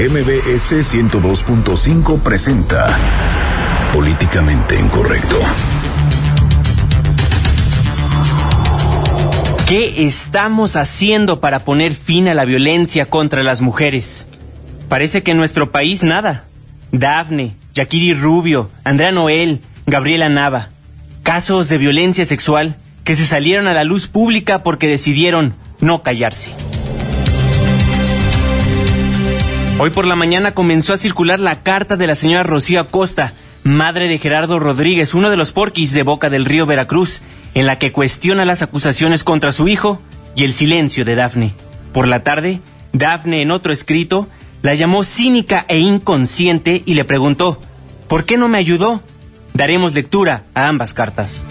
MBS 102.5 presenta Políticamente Incorrecto. ¿Qué estamos haciendo para poner fin a la violencia contra las mujeres? Parece que en nuestro país nada. Dafne, Yakiri Rubio, Andrea Noel, Gabriela Nava. Casos de violencia sexual que se salieron a la luz pública porque decidieron no callarse. Hoy por la mañana comenzó a circular la carta de la señora Rocío Acosta, madre de Gerardo Rodríguez, uno de los porquis de Boca del Río Veracruz, en la que cuestiona las acusaciones contra su hijo y el silencio de Dafne. Por la tarde, Dafne en otro escrito la llamó cínica e inconsciente y le preguntó, ¿por qué no me ayudó? Daremos lectura a ambas cartas.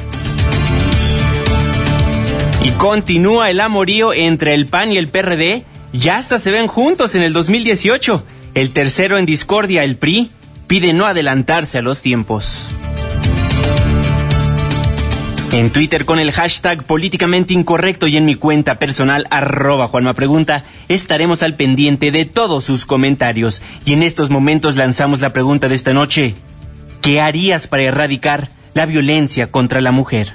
Y continúa el amorío entre el PAN y el PRD ya hasta se ven juntos en el 2018. El tercero en discordia, el PRI, pide no adelantarse a los tiempos. En Twitter con el hashtag políticamente incorrecto y en mi cuenta personal arroba Juanma Pregunta estaremos al pendiente de todos sus comentarios. Y en estos momentos lanzamos la pregunta de esta noche. ¿Qué harías para erradicar la violencia contra la mujer?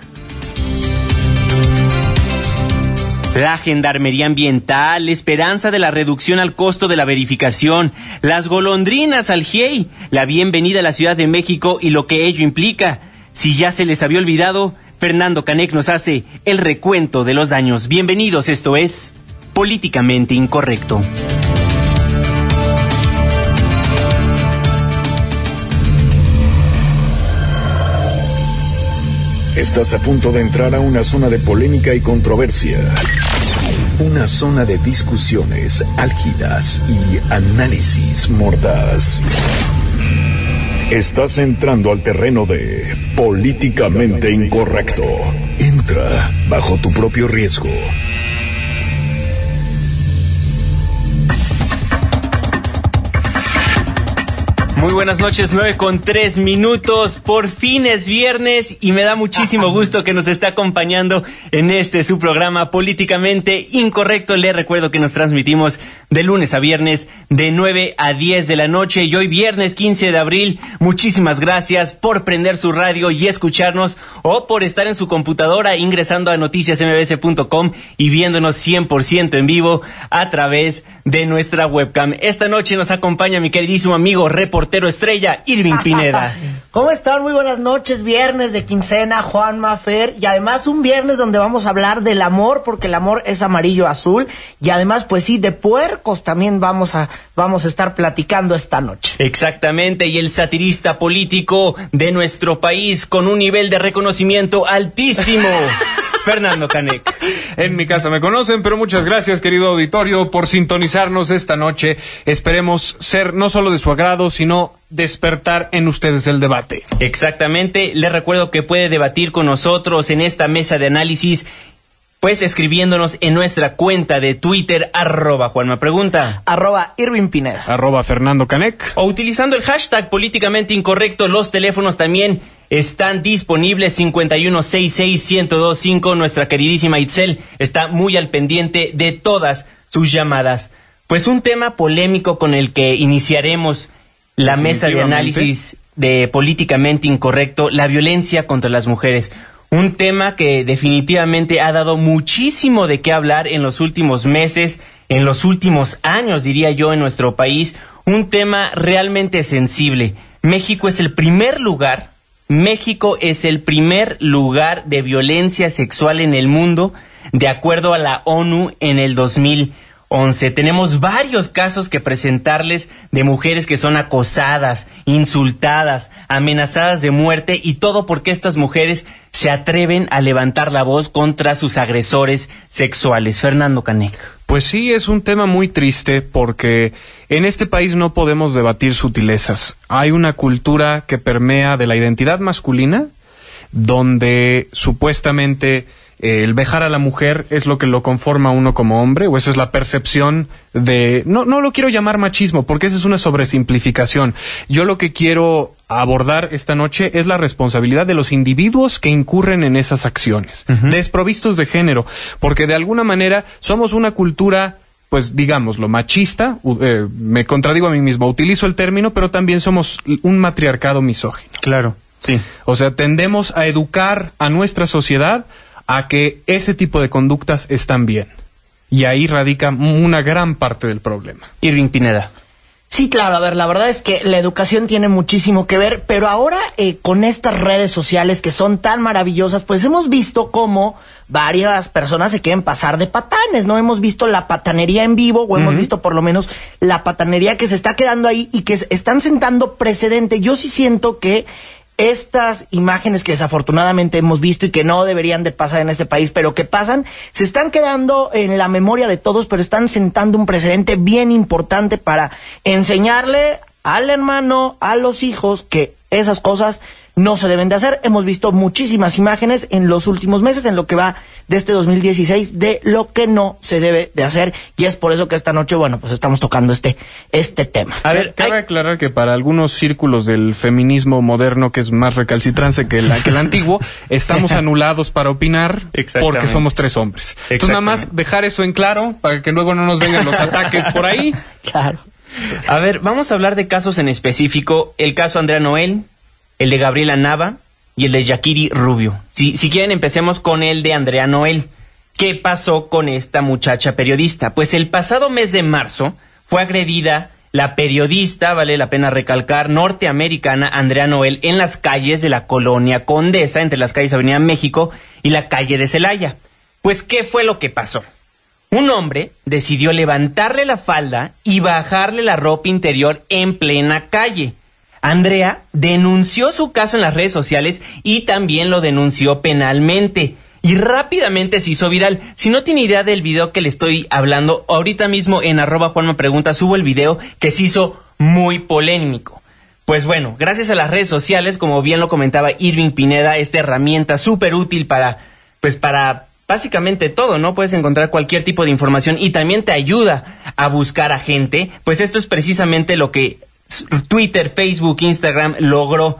La Gendarmería Ambiental, esperanza de la reducción al costo de la verificación, las golondrinas al GIEI, la bienvenida a la Ciudad de México y lo que ello implica. Si ya se les había olvidado, Fernando Canec nos hace el recuento de los daños. Bienvenidos, esto es Políticamente Incorrecto. Estás a punto de entrar a una zona de polémica y controversia. Una zona de discusiones álgidas y análisis mordaz. Estás entrando al terreno de políticamente incorrecto. Entra bajo tu propio riesgo. Muy buenas noches, nueve con tres minutos. Por fin es viernes y me da muchísimo gusto que nos esté acompañando en este su programa políticamente incorrecto. Le recuerdo que nos transmitimos de lunes a viernes de 9 a 10 de la noche y hoy viernes 15 de abril. Muchísimas gracias por prender su radio y escucharnos o por estar en su computadora ingresando a noticiasmbs.com y viéndonos 100% en vivo a través de nuestra webcam. Esta noche nos acompaña mi queridísimo amigo reportero estrella, Irving Pineda. ¿Cómo están? Muy buenas noches. Viernes de quincena, Juan Mafer. Y además un viernes donde vamos a hablar del amor, porque el amor es amarillo azul. Y además, pues sí, de también vamos a, vamos a estar platicando esta noche. Exactamente. Y el satirista político de nuestro país con un nivel de reconocimiento altísimo. Fernando Canec. En mi casa me conocen, pero muchas gracias, querido auditorio, por sintonizarnos esta noche. Esperemos ser no solo de su agrado, sino despertar en ustedes el debate. Exactamente. Les recuerdo que puede debatir con nosotros en esta mesa de análisis pues escribiéndonos en nuestra cuenta de Twitter, arroba Juanma Pregunta. Arroba Irving Pineda. Arroba Fernando Canec. O utilizando el hashtag políticamente incorrecto, los teléfonos también están disponibles 5166125. Nuestra queridísima Itzel está muy al pendiente de todas sus llamadas. Pues un tema polémico con el que iniciaremos la mesa de análisis de políticamente incorrecto, la violencia contra las mujeres. Un tema que definitivamente ha dado muchísimo de qué hablar en los últimos meses, en los últimos años, diría yo, en nuestro país. Un tema realmente sensible. México es el primer lugar México es el primer lugar de violencia sexual en el mundo, de acuerdo a la ONU en el 2011. Tenemos varios casos que presentarles de mujeres que son acosadas, insultadas, amenazadas de muerte y todo porque estas mujeres se atreven a levantar la voz contra sus agresores sexuales. Fernando Canek. Pues sí, es un tema muy triste porque en este país no podemos debatir sutilezas. Hay una cultura que permea de la identidad masculina donde supuestamente el vejar a la mujer es lo que lo conforma a uno como hombre, o esa es la percepción de... No, no lo quiero llamar machismo, porque esa es una sobresimplificación. Yo lo que quiero abordar esta noche es la responsabilidad de los individuos que incurren en esas acciones, desprovistos de género, porque de alguna manera somos una cultura pues digámoslo, machista, eh, me contradigo a mí mismo, utilizo el término, pero también somos un matriarcado misógino. Claro, sí. O sea, tendemos a educar a nuestra sociedad a que ese tipo de conductas están bien. Y ahí radica una gran parte del problema. Irving Pineda. Sí, claro, a ver, la verdad es que la educación tiene muchísimo que ver, pero ahora eh, con estas redes sociales que son tan maravillosas, pues hemos visto cómo varias personas se quieren pasar de patanes, ¿no? Hemos visto la patanería en vivo, o hemos visto por lo menos la patanería que se está quedando ahí y que están sentando precedente. Yo sí siento que estas imágenes que desafortunadamente hemos visto y que no deberían de pasar en este país, pero que pasan, se están quedando en la memoria de todos, pero están sentando un precedente bien importante para enseñarle al hermano, a los hijos, que esas cosas no se deben de hacer. Hemos visto muchísimas imágenes en los últimos meses, en lo que va de este 2016, de lo que no se debe de hacer. Y es por eso que esta noche, bueno, pues estamos tocando este, este tema. A ver, cabe aclarar que para algunos círculos del feminismo moderno, que es más recalcitrante que, la, que el antiguo, estamos anulados para opinar porque somos tres hombres. Entonces, nada más dejar eso en claro para que luego no nos vengan los ataques por ahí. Claro. A ver, vamos a hablar de casos en específico. El caso Andrea Noel, el de Gabriela Nava y el de Yakiri Rubio. Si, si quieren, empecemos con el de Andrea Noel. ¿Qué pasó con esta muchacha periodista? Pues el pasado mes de marzo fue agredida la periodista, vale la pena recalcar, norteamericana Andrea Noel en las calles de la colonia Condesa, entre las calles Avenida México y la calle de Celaya. Pues, ¿qué fue lo que pasó? Un hombre decidió levantarle la falda y bajarle la ropa interior en plena calle. Andrea denunció su caso en las redes sociales y también lo denunció penalmente. Y rápidamente se hizo viral. Si no tiene idea del video que le estoy hablando, ahorita mismo en arroba Juan pregunta subo el video que se hizo muy polémico. Pues bueno, gracias a las redes sociales, como bien lo comentaba Irving Pineda, esta herramienta súper útil para, pues para básicamente todo, ¿no? Puedes encontrar cualquier tipo de información y también te ayuda a buscar a gente. Pues esto es precisamente lo que Twitter, Facebook, Instagram logró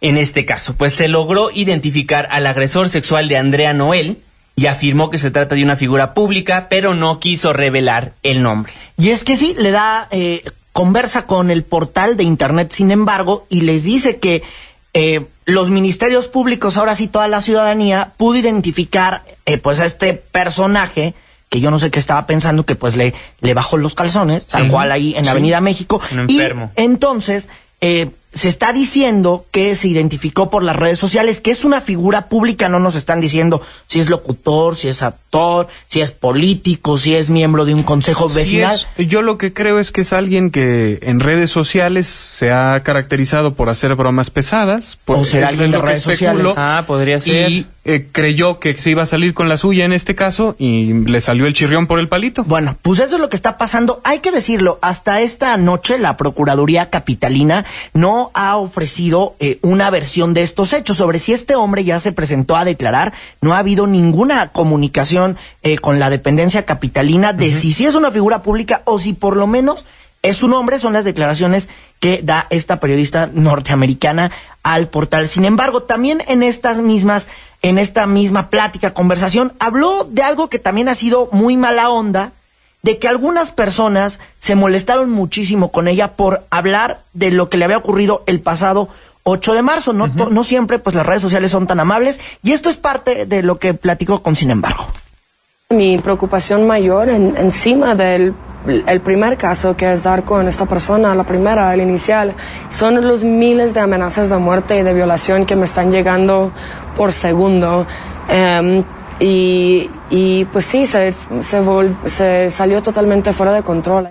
en este caso? Pues se logró identificar al agresor sexual de Andrea Noel y afirmó que se trata de una figura pública, pero no quiso revelar el nombre. Y es que sí, le da, eh, conversa con el portal de Internet, sin embargo, y les dice que eh, los ministerios públicos, ahora sí toda la ciudadanía, pudo identificar eh, pues a este personaje que yo no sé qué estaba pensando, que pues le, le bajó los calzones, tal cual ahí en Avenida México. y entonces, eh, se está diciendo que se identificó por las redes sociales, que es una figura pública, no nos están diciendo si es locutor, si es actor, si es político, si es miembro de un consejo vecinal. yo lo que creo es que es alguien que en redes sociales se ha caracterizado por hacer bromas pesadas. Por, o ser alguien de redes sociales. Ah, podría ser. Y eh, creyó que se iba a salir con la suya en este caso y le salió el chirrión por el palito. Bueno, pues eso es lo que está pasando. Hay que decirlo, hasta esta noche la Procuraduría Capitalina no ha ofrecido eh, una versión de estos hechos sobre si este hombre ya se presentó a declarar. No ha habido ninguna comunicación eh, con la dependencia capitalina de si, si es una figura pública o si por lo menos es un hombre. Son las declaraciones que da esta periodista norteamericana al portal. Sin embargo, también en estas mismas, en esta misma plática, conversación, habló de algo que también ha sido muy mala onda de que algunas personas se molestaron muchísimo con ella por hablar de lo que le había ocurrido el pasado 8 de marzo. No, no siempre pues las redes sociales son tan amables y esto es parte de lo que platicó con Sin embargo. Mi preocupación mayor encima del el primer caso que es dar con esta persona, la primera, el inicial, son los miles de amenazas de muerte y de violación que me están llegando por segundo. Y, y pues sí, se, se, se salió totalmente fuera de control.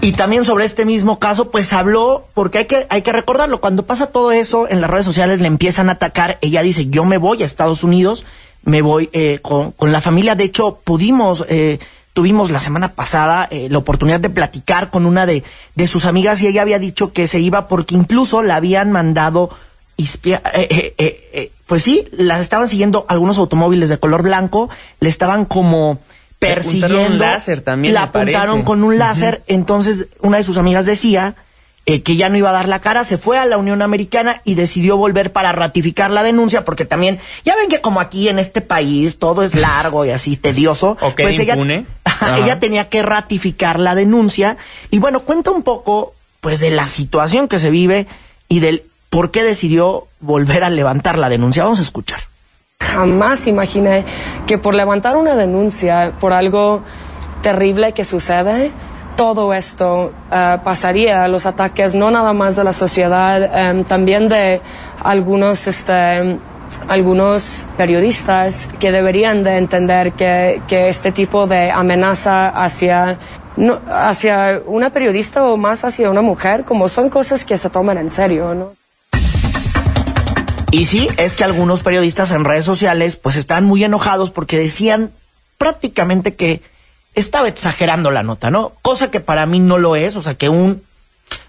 Y también sobre este mismo caso, pues habló, porque hay que, hay que recordarlo, cuando pasa todo eso, en las redes sociales le empiezan a atacar, ella dice, yo me voy a Estados Unidos, me voy eh, con, con, la familia, de hecho pudimos, eh, tuvimos la semana pasada eh, la oportunidad de platicar con una de, de sus amigas y ella había dicho que se iba porque incluso la habían mandado eh, eh, pues sí, las estaban siguiendo algunos automóviles de color blanco, le estaban como persiguiendo. Un láser también, la apuntaron con un láser, entonces una de sus amigas decía eh, que ya no iba a dar la cara, se fue a la Unión Americana y decidió volver para ratificar la denuncia, porque también, ya ven que como aquí en este país todo es largo y así tedioso, pues ella, ella tenía que ratificar la denuncia. Y bueno, cuenta un poco, pues, de la situación que se vive y del por qué decidió volver a levantar la denuncia. Vamos a escuchar. Jamás imaginé que por levantar una denuncia por algo terrible que sucede, todo esto eh, pasaría, los ataques no nada más de la sociedad, em, también de algunos, este, algunos periodistas que deberían de entender que, este tipo de amenaza hacia, no, hacia una periodista o más hacia una mujer, como son cosas que se toman en serio, ¿no? Y sí, es que algunos periodistas en redes sociales pues están muy enojados porque decían prácticamente que estaba exagerando la nota, ¿no? Cosa que para mí no lo es, o sea, que un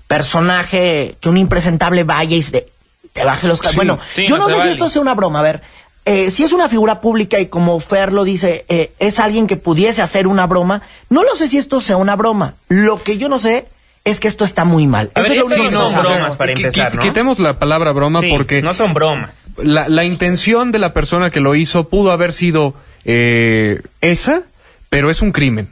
personaje, que un impresentable vaya y se- te baje los... Sí, bueno, sí, yo no no, sé si esto sea una broma, a ver, eh, si es una figura pública y como Fer lo dice, eh, es alguien que pudiese hacer una broma, no lo sé si esto sea una broma, lo que yo no sé es que esto está muy mal. A ver, Eso es lo esto único no que son sé. bromas para empezar, qui- ¿no? Quitemos la palabra broma Sí, porque no son bromas. la, la intención de la persona que lo hizo pudo haber sido eh, esa, pero es un crimen.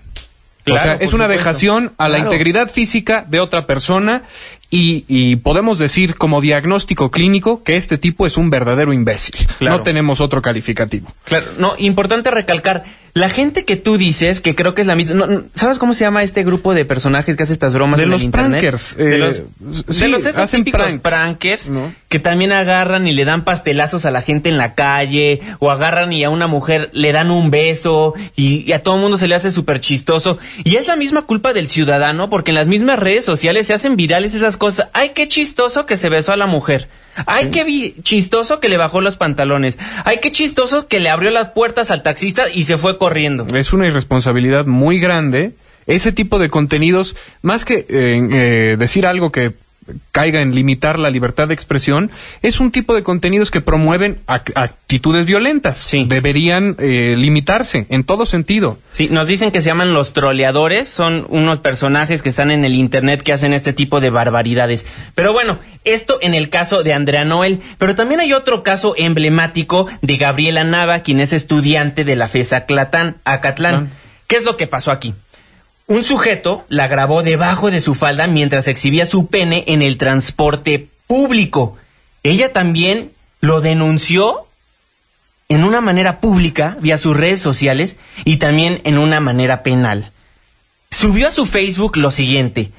Claro, o sea, es una supuesto. vejación a la Claro. integridad física de otra persona y, y podemos decir como diagnóstico clínico que este tipo es un verdadero imbécil. Claro. No tenemos otro calificativo. Claro, no, importante recalcar, la gente que tú dices, que creo que es la misma, no, ¿sabes cómo se llama este grupo de personajes que hace estas bromas De en los el internet? prankers, de eh, los, sí, de los esos hacen típicos pranks, prankers ¿no? que también agarran y le dan pastelazos a la gente en la calle, o agarran y a una mujer le dan un beso, y, y a todo el mundo se le hace súper chistoso. Y es la misma culpa del ciudadano, porque en las mismas redes sociales se hacen virales esas cosas. Ay, qué chistoso que se besó a la mujer. Ay, qué vi- chistoso que le bajó los pantalones. Ay, qué chistoso que le abrió las puertas al taxista y se fue corriendo. Es una irresponsabilidad muy grande. Ese tipo de contenidos, más que eh, eh, decir algo que caiga en limitar la libertad de expresión, es un tipo de contenidos que promueven ac- actitudes violentas. Sí. Deberían eh, limitarse en todo sentido. Sí, nos dicen que se llaman los troleadores, son unos personajes que están en el internet que hacen este tipo de barbaridades. Pero bueno, esto en el caso de Andrea Noel, pero también hay otro caso emblemático de Gabriela Nava, quien es estudiante de la FES Aclatán, Acatlán. ¿Qué es lo que pasó aquí? Un sujeto la grabó debajo de su falda mientras exhibía su pene en el transporte público. Ella también lo denunció en una manera pública, vía sus redes sociales, y también en una manera penal. Subió a su Facebook lo siguiente,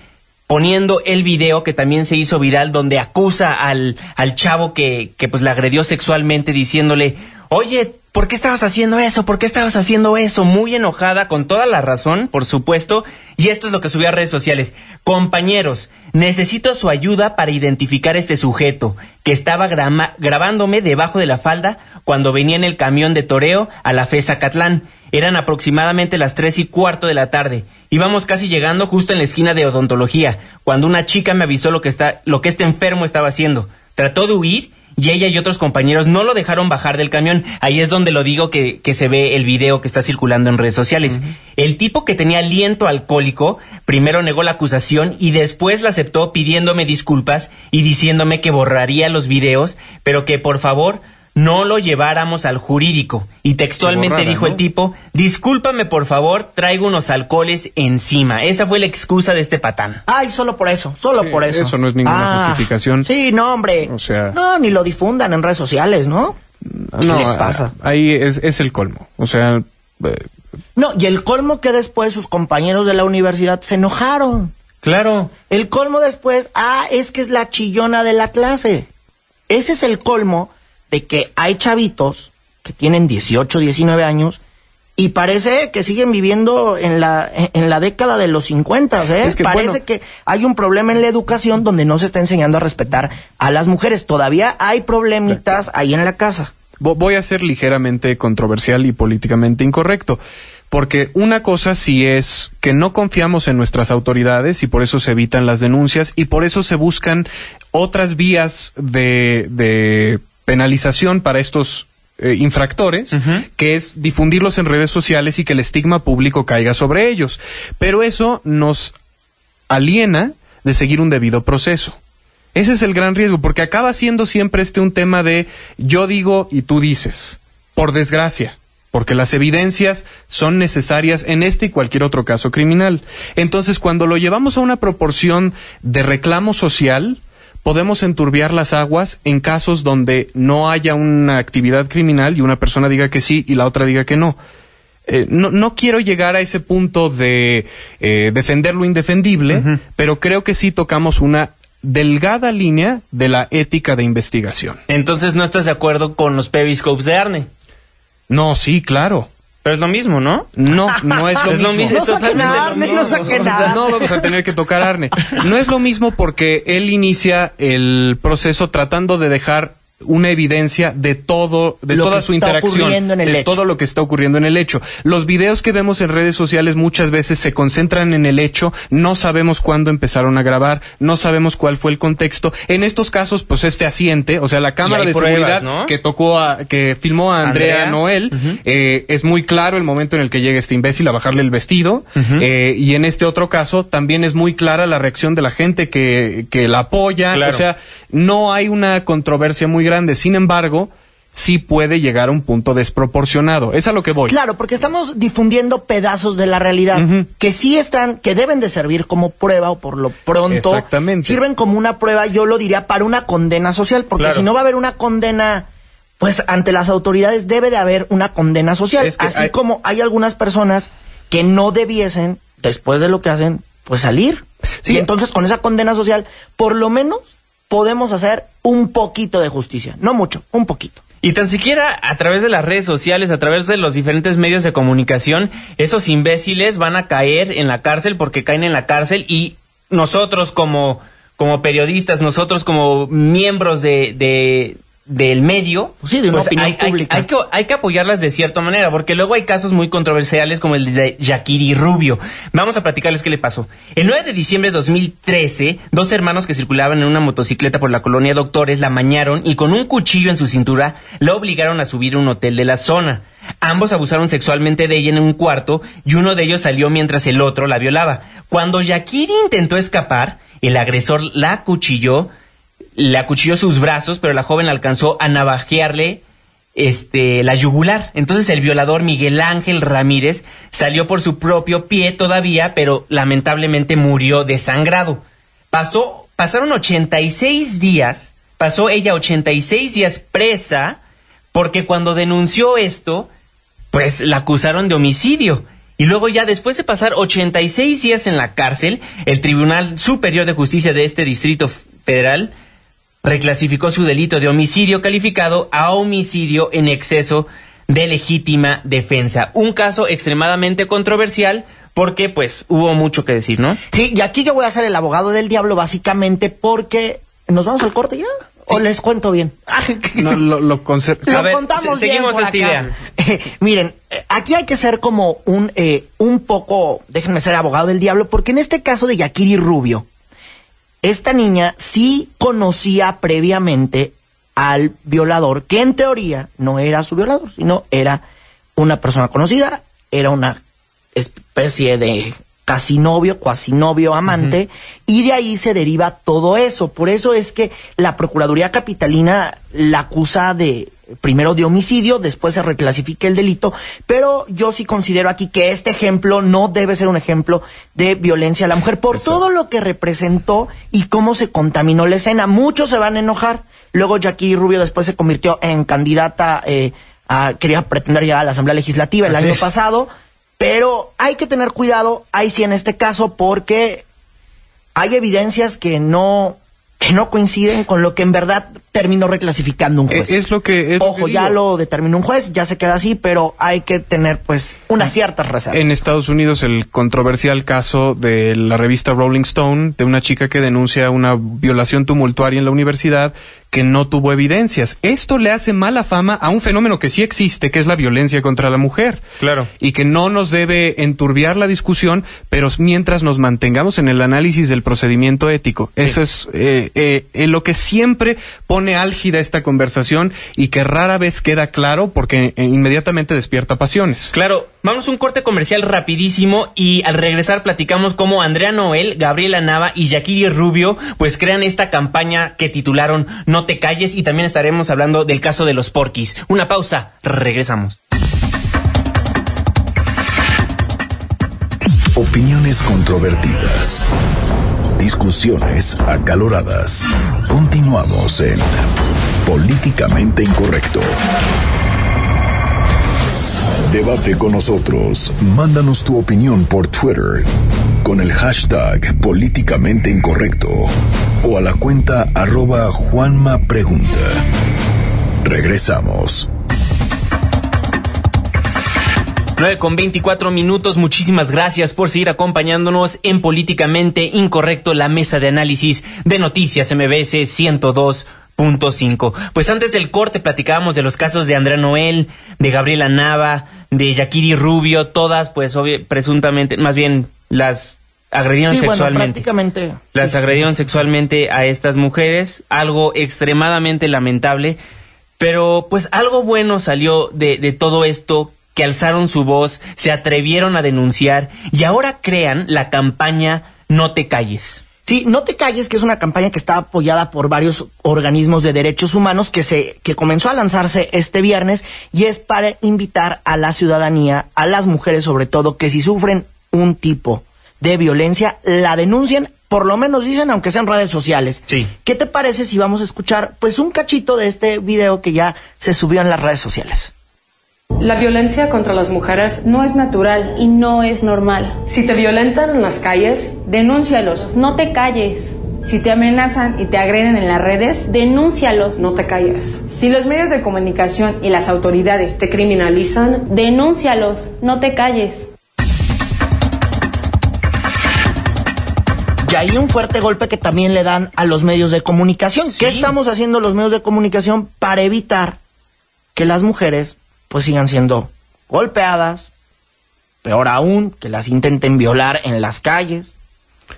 poniendo el video que también se hizo viral donde acusa al, al chavo que, que pues la agredió sexualmente diciéndole, oye, ¿por qué estabas haciendo eso? ¿Por qué estabas haciendo eso? Muy enojada, con toda la razón, por supuesto, y esto es lo que subió a redes sociales. Compañeros, necesito su ayuda para identificar este sujeto que estaba grabándome debajo de la falda cuando venía en el camión de toreo a la FESA Catlán. Eran aproximadamente las tres y cuarto de la tarde. Íbamos casi llegando justo en la esquina de odontología, cuando una chica me avisó lo que, está, lo que este enfermo estaba haciendo. Trató de huir y ella y otros compañeros no lo dejaron bajar del camión. Ahí es donde lo digo que, que se ve el video que está circulando en redes sociales. El tipo que tenía aliento alcohólico primero negó la acusación y después la aceptó pidiéndome disculpas y diciéndome que borraría los videos, pero que por favor no lo lleváramos al jurídico. Y textualmente borrara, dijo ¿no? el tipo, discúlpame por favor, traigo unos alcoholes encima. Esa fue la excusa de este patán. Ay, solo por eso, solo Sí, por eso. eso no es ninguna justificación. Sí, no, hombre. O sea- No, ni lo difundan en redes sociales, ¿no? ¿Qué No, les pasa? ahí es, es el colmo. O sea, eh, No, y el colmo que después sus compañeros de la universidad se enojaron. Claro. El colmo después, ah, es que es la chillona de la clase. Ese es el colmo de que hay chavitos que tienen 18, 19 años y parece que siguen viviendo en la, en la década de los 50, ¿eh? Es que, parece bueno. que hay un problema en la educación donde no se está enseñando a respetar a las mujeres. Todavía hay problemitas ahí en la casa. Vo- voy a ser ligeramente controversial y políticamente incorrecto. Porque una cosa sí es que no confiamos en nuestras autoridades y por eso se evitan las denuncias y por eso se buscan otras vías de, de penalización para estos eh, infractores, que es difundirlos en redes sociales y que el estigma público caiga sobre ellos. Pero eso nos aliena de seguir un debido proceso. Ese es el gran riesgo, porque acaba siendo siempre este un tema de yo digo y tú dices, por desgracia, porque las evidencias son necesarias en este y cualquier otro caso criminal. Entonces, cuando lo llevamos a una proporción de reclamo social, podemos enturbiar las aguas en casos donde no haya una actividad criminal y una persona diga que sí y la otra diga que no. Eh, no, no, quiero llegar a ese punto de eh, defender lo indefendible, pero creo que sí tocamos una delgada línea de la ética de investigación. Entonces, ¿no estás de acuerdo con los periscopes de Arne? No, sí, claro. Pero es lo mismo, ¿no? No, no es lo mismo. No saquen Arne, no saquen Arne. No vamos a tener que tocar Arne. No es lo mismo porque él inicia el proceso tratando de dejar una evidencia de todo, de toda su interacción, de todo lo que está ocurriendo en el hecho. Los videos que vemos en redes sociales muchas veces se concentran en el hecho, no sabemos cuándo empezaron a grabar, no sabemos cuál fue el contexto. En estos casos, pues es fehaciente, o sea, la cámara de seguridad que tocó a, que filmó a Andrea, Noel, eh, es muy claro el momento en el que llega este imbécil a bajarle el vestido, eh, y en este otro caso también es muy clara la reacción de la gente que, que la apoya, o sea, no hay una controversia muy grande. Sin embargo, sí puede llegar a un punto desproporcionado. Es a lo que voy. Claro, porque estamos difundiendo pedazos de la realidad que sí están, que deben de servir como prueba o por lo pronto Exactamente. sirven como una prueba, yo lo diría, para una condena social, porque si no va a haber una condena, pues ante las autoridades debe de haber una condena social, así como hay algunas personas que no debiesen, después de lo que hacen, pues salir. Y entonces con esa condena social, por lo menos podemos hacer un poquito de justicia. No mucho, un poquito. Y tan siquiera a través de las redes sociales, a través de los diferentes medios de comunicación, esos imbéciles van a caer en la cárcel porque caen en la cárcel y nosotros como, como periodistas, nosotros como miembros de, de, del medio, pues sí, de una pues opinión hay, hay- pública. hay que, hay que apoyarlas de cierta manera, porque luego hay casos muy controversiales como el de Yakiri Rubio. Vamos a platicarles qué le pasó. El 9 de diciembre de 2013, dos hermanos que circulaban en una motocicleta por la colonia Doctores la mañaron y con un cuchillo en su cintura la obligaron a subir a un hotel de la zona. Ambos abusaron sexualmente de ella en un cuarto y uno de ellos salió mientras el otro la violaba. Cuando Yakiri intentó escapar, el agresor la acuchilló, le acuchilló sus brazos, pero la joven alcanzó a navajearle este, la yugular. Entonces el violador Miguel Ángel Ramírez salió por su propio pie todavía, pero lamentablemente murió desangrado. Pasó, pasaron 86 días, pasó ella 86 días presa, porque cuando denunció esto, pues la acusaron de homicidio. Y luego ya después de pasar 86 días en la cárcel, el Tribunal Superior de Justicia de este Distrito Federal reclasificó su delito de homicidio calificado a homicidio en exceso de legítima defensa. Un caso extremadamente controversial porque pues hubo mucho que decir, ¿no? Sí, y aquí yo voy a ser el abogado del diablo básicamente porque nos vamos al corte ya. ¿O les cuento bien? No, lo, lo Lo A ver, contamos se- bien seguimos esta acá. idea. miren, eh, aquí hay que ser como un, eh, un poco, déjenme ser abogado del diablo, porque en este caso de Yakiri Rubio, esta niña sí conocía previamente al violador, que en teoría no era su violador, sino era una persona conocida, era una especie de casi novio, cuasi novio, amante, y de ahí se deriva todo eso. Por eso es que la Procuraduría Capitalina la acusa de primero de homicidio, después se reclasifica el delito, pero yo sí considero aquí que este ejemplo no debe ser un ejemplo de violencia a la mujer por todo lo que representó y cómo se contaminó la escena. Muchos se van a enojar. Luego Jackie Rubio después se convirtió en candidata eh, a quería pretender llegar a la Asamblea Legislativa el Así año es. pasado, pero hay que tener cuidado ahí sí en este caso porque hay evidencias que no que no coinciden con lo que en verdad terminó reclasificando un juez. Eh, es lo que- es lo Ojo, que ya lo determinó un juez, ya se queda así, pero hay que tener pues unas ciertas reservas. En Estados Unidos el controversial caso de la revista Rolling Stone de una chica que denuncia una violación tumultuaria en la universidad que no tuvo evidencias. Esto le hace mala fama a un fenómeno que sí existe, que es la violencia contra la mujer. Claro. Y que no nos debe enturbiar la discusión, pero mientras nos mantengamos en el análisis del procedimiento ético. Eso es eh, eh, lo que siempre pone pone álgida esta conversación y que rara vez queda claro porque eh, inmediatamente despierta pasiones. Claro, vamos a un corte comercial rapidísimo y al regresar platicamos cómo Andrea Noel, Gabriela Nava y Yakiri Rubio pues crean esta campaña que titularon No te calles y también estaremos hablando del caso de los porquis. Una pausa, regresamos. Opiniones controvertidas. Discusiones acaloradas. Continuamos en Políticamente Incorrecto. Debate con nosotros. Mándanos tu opinión por Twitter con el hashtag Políticamente Incorrecto o a la cuenta arroba Juanma. Regresamos. 9 con 24 minutos. Muchísimas gracias por seguir acompañándonos en Políticamente Incorrecto, la mesa de análisis de noticias MBS 102.5. Pues antes del corte platicábamos de los casos de Andrea Noel, de Gabriela Nava, de Yakiri Rubio, todas pues presuntamente, más bien las agredieron Sí, bueno, sexualmente. prácticamente. las agredieron sexualmente a estas mujeres, algo extremadamente lamentable, pero pues algo bueno salió de, de todo esto, que alzaron su voz, se atrevieron a denunciar y ahora crean la campaña No te calles. Sí, no te calles, que es una campaña que está apoyada por varios organismos de derechos humanos que se que comenzó a lanzarse este viernes y es para invitar a la ciudadanía, a las mujeres sobre todo, que si sufren un tipo de violencia la denuncien, por lo menos dicen, aunque sean redes sociales. Sí. ¿Qué te parece si vamos a escuchar pues un cachito de este video que ya se subió en las redes sociales? La violencia contra las mujeres no es natural. y no es normal. Si te violentan en las calles, denúncialos. No te calles, Si te amenazan y te agreden en las redes, denúncialos, No te calles. si los medios de comunicación y las autoridades Te criminalizan. denúncialos, no te calles. Y ahí un fuerte golpe que también le dan a los medios de comunicación. ¿Qué estamos haciendo los medios de comunicación para evitar que las mujeres pues sigan siendo golpeadas, peor aún, que las intenten violar en las calles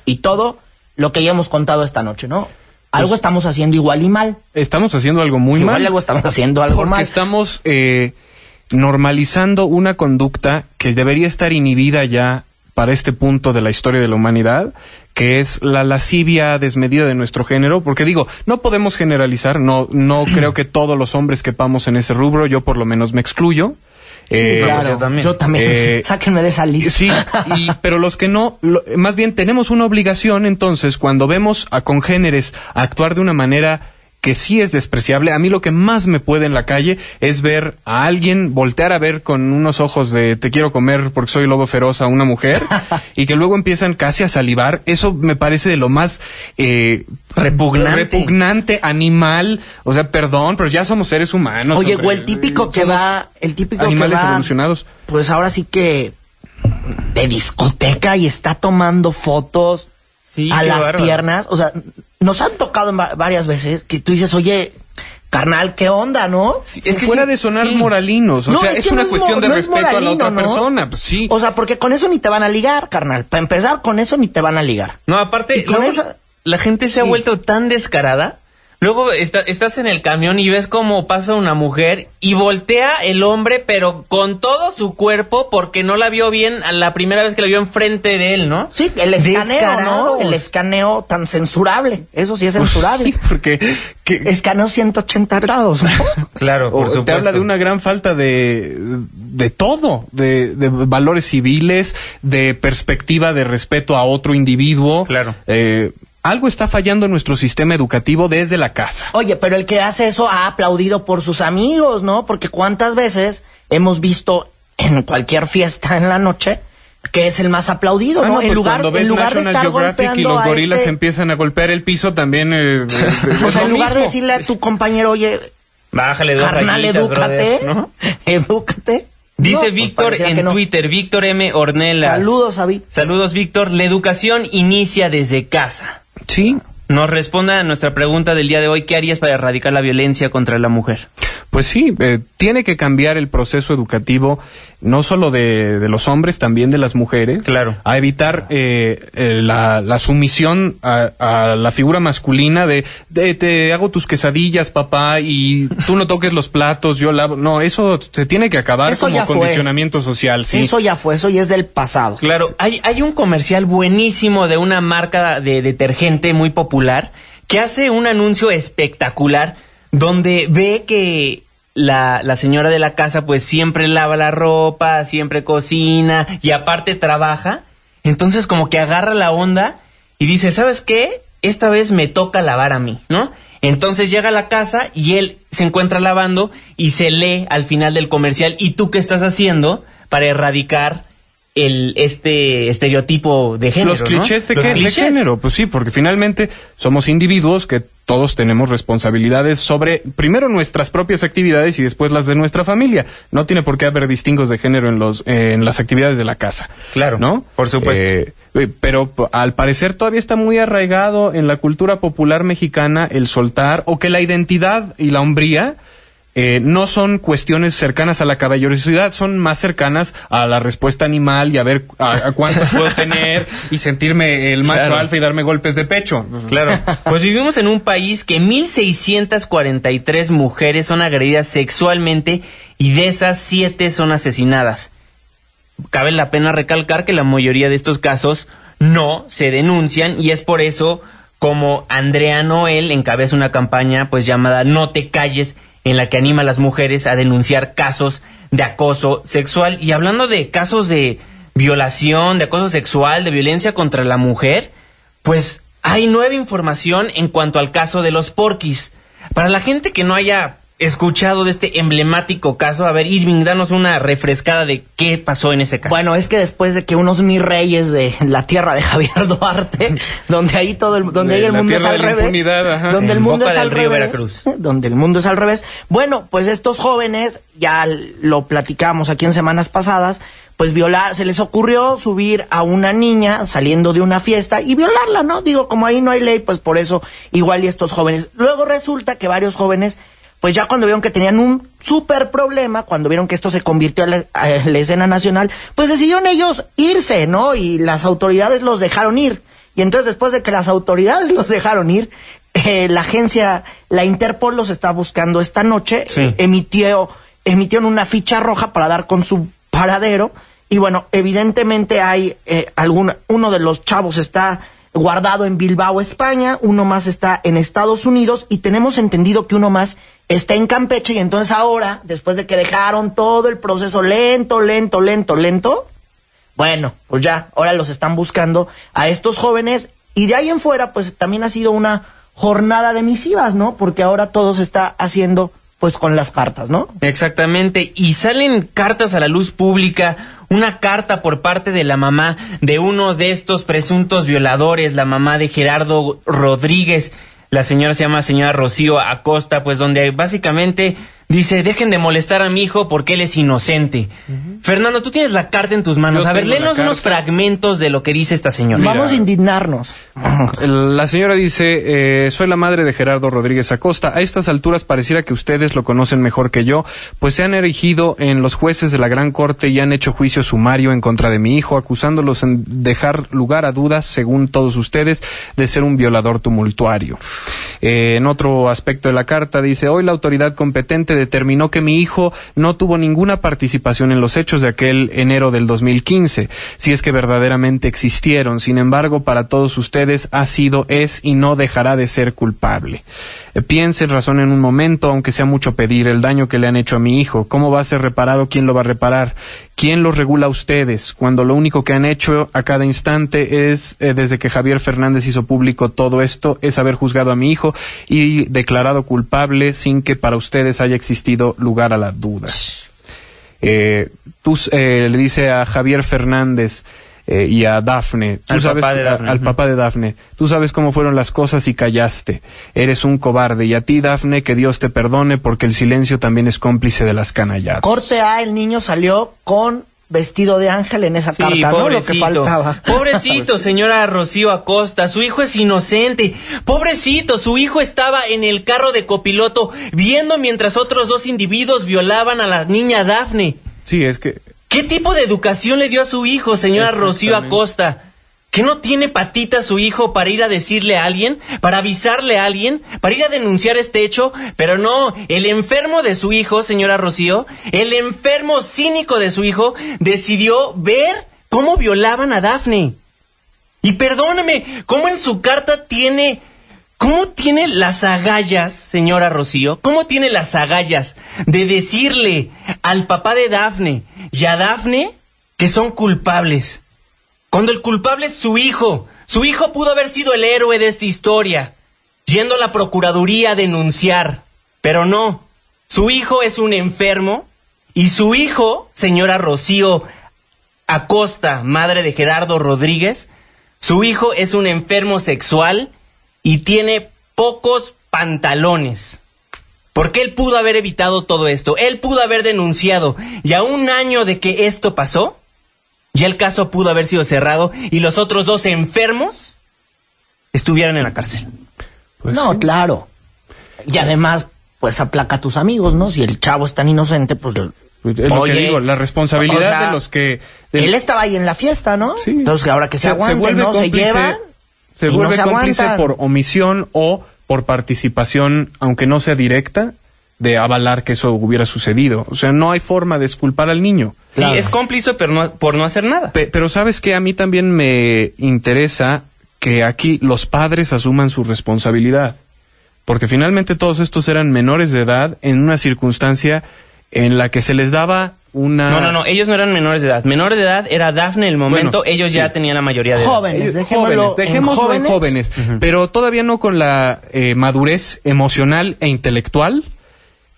y todo lo que ya hemos contado esta noche, ¿no? Algo estamos haciendo igual y mal. Estamos haciendo algo muy igual mal. algo estamos haciendo algo porque mal. estamos eh, normalizando una conducta que debería estar inhibida ya para este punto de la historia de la humanidad, que es la lascivia desmedida de nuestro género, porque digo, no podemos generalizar, no, no creo que todos los hombres quepamos en ese rubro, yo por lo menos me excluyo. Eh, Claro, yo también. Yo también. Eh, Sáquenme de esa lista. Sí, y- pero los que no, lo- más bien tenemos una obligación entonces cuando vemos a congéneres actuar de una manera que sí es despreciable. A mí lo que más me puede en la calle es ver a alguien voltear a ver con unos ojos de te quiero comer porque soy lobo feroz a una mujer y que luego empiezan casi a salivar. Eso me parece de lo más eh, Repugnante. repugnante, animal. O sea, perdón, pero ya somos seres humanos. Oye, hombre. o el típico que Somos va, el típico animales que va, evolucionados. pues ahora sí que de discoteca y está tomando fotos Sí, a las bárbaro. piernas, o sea, nos han tocado varias veces que tú dices, oye, carnal, ¿qué onda, no? es que fuera sí, de sonar sí. moralinos, o No, sea, es es, una no es cuestión de no es respeto a la otra persona, pues sí. O sea, porque con eso ni te van a ligar, carnal. Para empezar, con eso ni te van a ligar. No, aparte, Y con luego esa- la gente se ha vuelto tan descarada. Luego está- estás en el camión y ves cómo pasa una mujer y voltea el hombre, pero con todo su cuerpo, porque no la vio bien a la primera vez que la vio enfrente de él, ¿no? Sí, el escaneo, ¿no? El escaneo tan censurable. Eso sí es censurable. sí, porque que- Escaneo 180 grados, ¿no? Claro, o te habla de una gran falta de, de todo, de, de valores civiles, de perspectiva de respeto a otro individuo. Claro. Eh, algo está fallando en nuestro sistema educativo desde la casa. Oye, pero el que hace eso ha aplaudido por sus amigos, ¿no? Porque cuántas veces hemos visto en cualquier fiesta en la noche que es el más aplaudido, Ah, ¿no? no, en pues lugar, cuando ves en lugar de National estar Geographic y los gorilas este- empiezan a golpear el piso, también eh, o sea, lo en lugar de decirle a tu compañero, oye, Bájale dos carnal, rayitas, edúcate, brother, ¿no? edúcate. Dice No, Víctor en no. Twitter, Víctor M. Ornelas. Saludos a Víctor. Saludos, Víctor. La educación inicia desde casa. Sí, Nos responda a nuestra pregunta del día de hoy, ¿qué harías para erradicar la violencia contra la mujer? Pues sí, eh, tiene que cambiar el proceso educativo, no solo de, de los hombres, también de las mujeres. Claro. A evitar eh, eh, la, la sumisión a, a la figura masculina de, de te hago tus quesadillas, papá, y tú no toques los platos, yo lavo. No, eso se tiene que acabar Eso como fue. condicionamiento social, sí. Eso ya fue, eso ya es del pasado. Claro, hay, hay un comercial buenísimo de una marca de detergente muy popular que hace un anuncio espectacular donde ve que la, la señora de la casa pues siempre lava la ropa, siempre cocina y aparte trabaja. Entonces como que agarra la onda y dice, ¿sabes qué? Esta vez me toca lavar a mí, ¿no? Entonces llega a la casa y él se encuentra lavando y se lee al final del comercial, ¿y tú qué estás haciendo para erradicar el este estereotipo de género? los ¿no? clichés, de, Los qué- de clichés. género, pues sí, porque finalmente somos individuos que todos tenemos responsabilidades sobre primero nuestras propias actividades y después las de nuestra familia. No tiene por qué haber distingos de género en los eh, en las actividades de la casa. Claro, ¿no? por supuesto. Eh, pero al parecer todavía está muy arraigado en la cultura popular mexicana el soltar o que la identidad y la hombría eh, no son cuestiones cercanas a la caballerosidad, son más cercanas a la respuesta animal y a ver a, a cuántas puedo tener y sentirme el macho Claro. alfa y darme golpes de pecho. Claro. Pues vivimos en un país que 1.643 mujeres son agredidas sexualmente y de esas 7 son asesinadas. Cabe la pena recalcar que la mayoría de estos casos no se denuncian y es por eso como Andrea Noel encabeza una campaña pues llamada No te calles en la que anima a las mujeres a denunciar casos de acoso sexual y hablando de casos de violación, de acoso sexual, de violencia contra la mujer, pues hay nueva información en cuanto al caso de los porquis. Para la gente que no haya escuchado de este emblemático caso, a ver, Irving, danos una refrescada de qué pasó en ese caso. Bueno, es que después de que unos mis reyes de la tierra de Javier Duarte, donde ahí todo el, donde De ahí el mundo es al revés, donde el mundo es al revés, donde el mundo es al revés. Bueno, pues estos jóvenes, ya lo platicamos aquí en semanas pasadas, pues violar, se les ocurrió subir a una niña saliendo de una fiesta y violarla, ¿no? Digo, como ahí no hay ley, pues por eso igual y estos jóvenes. Luego resulta que varios jóvenes pues ya cuando vieron que tenían un súper problema, cuando vieron que esto se convirtió a la, escena nacional, pues decidieron ellos irse, ¿no? Y las autoridades los dejaron ir. Y entonces después de que las autoridades los dejaron ir, eh, la agencia, la Interpol los está buscando esta noche, Sí. emitió, emitieron una ficha roja para dar con su paradero. Y bueno, evidentemente hay eh, algún, uno de los chavos está guardado en Bilbao, España, uno más está en Estados Unidos y tenemos entendido que uno más está en Campeche y entonces ahora, después de que dejaron todo el proceso lento, lento, lento, lento, bueno, pues ya, ahora los están buscando a estos jóvenes y de ahí en fuera pues también ha sido una jornada de misivas, ¿no? Porque ahora todo se está haciendo pues con las cartas, ¿no? Exactamente, y salen cartas a la luz pública, una carta por parte de la mamá de uno de estos presuntos violadores, la mamá de Gerardo Rodríguez, la señora se llama señora Rocío Acosta, pues donde básicamente dice, dejen de molestar a mi hijo porque él es inocente. Fernando, tú tienes la carta en tus manos, Yo a ver, léenos unos fragmentos de lo que dice esta señora. Vamos a indignarnos. La señora dice, eh, soy la madre de Gerardo Rodríguez Acosta. A estas alturas pareciera que ustedes lo conocen mejor que yo, pues se han erigido en los jueces de la Gran Corte y han hecho juicio sumario en contra de mi hijo, acusándolos en dejar lugar a dudas, según todos ustedes, de ser un violador tumultuario. Eh, en otro aspecto de la carta dice, hoy la autoridad competente determinó que mi hijo no tuvo ninguna participación en los hechos de aquel enero del 2015, si es que verdaderamente existieron. Sin embargo, para todos ustedes ha sido, es y no dejará de ser culpable. Eh, piensen, razonen un momento, aunque sea mucho pedir, el daño que le han hecho a mi hijo. ¿Cómo va a ser reparado? ¿Quién lo va a reparar? ¿Quién los regula a ustedes? Cuando lo único que han hecho a cada instante es, eh, desde que Javier Fernández hizo público todo esto, es haber juzgado a mi hijo y declarado culpable sin que para ustedes haya existido lugar a la duda. Eh, tú, eh, le dice a Javier Fernández eh, y a Dafne, tú Al sabes, papá de a- Dafne, al papá de Dafne, tú sabes cómo fueron las cosas y callaste. Eres un cobarde y a ti, Dafne, que Dios te perdone porque el silencio también es cómplice de las canalladas. Corte A, el niño salió con vestido de ángel en esa Sí, carta, ¿no? Lo que pobrecito. faltaba. Pobrecito, señora Rocío Acosta, su hijo es inocente. Pobrecito, su hijo estaba en el carro de copiloto viendo mientras otros dos individuos violaban a la niña Dafne. Sí, es que ¿Qué tipo de educación le dio a su hijo, señora Rocío. Acosta? ¿Que no tiene patita su hijo para ir a decirle a alguien? ¿Para avisarle a alguien? ¿Para ir a denunciar este hecho? Pero no, el enfermo de su hijo, señora Rocío, el enfermo cínico de su hijo, decidió ver cómo violaban a Dafne. Y perdóneme, ¿cómo en su carta tiene... ¿Cómo tiene las agallas, señora Rocío? ¿Cómo tiene las agallas de decirle al papá de Dafne y a Dafne que son culpables? Cuando el culpable es su hijo. Su hijo pudo haber sido el héroe de esta historia, yendo a la Procuraduría a denunciar. Pero no, su hijo es un enfermo y su hijo, señora Rocío Acosta, madre de Gerardo Rodríguez, su hijo es un enfermo sexual y tiene pocos pantalones. Porque él pudo haber evitado todo esto, él pudo haber denunciado, y a un año de que esto pasó, ya el caso pudo haber sido cerrado y los otros dos enfermos estuvieran en la cárcel. pues, no, sí. claro. Y además, pues aplaca a tus amigos, ¿no? Si el chavo es tan inocente, pues... Pues es lo oye, que digo, la responsabilidad o sea, de los que de- Él estaba ahí en la fiesta, ¿no? Sí. Entonces, ahora que se, aguanten, vuelve ¿no? Se llevan se y no vuelve se cómplice aguantan. por omisión o por participación, aunque no sea directa, de avalar que eso hubiera sucedido. O sea, no hay forma de esculpar al niño. Sí, es cómplice pero no, por no hacer nada. Pe- pero sabes que a mí también me interesa que aquí los padres asuman su responsabilidad. Porque finalmente todos estos eran menores de edad en una circunstancia en la que se les daba una... No, no, no, ellos no eran menores de edad. Menor de edad era Dafne en el momento, Bueno, ellos sí. ya tenían la mayoría de edad. Jóvenes, dejémoslo jóvenes, dejémoslo en en jóvenes, pero todavía no con la eh, madurez emocional e intelectual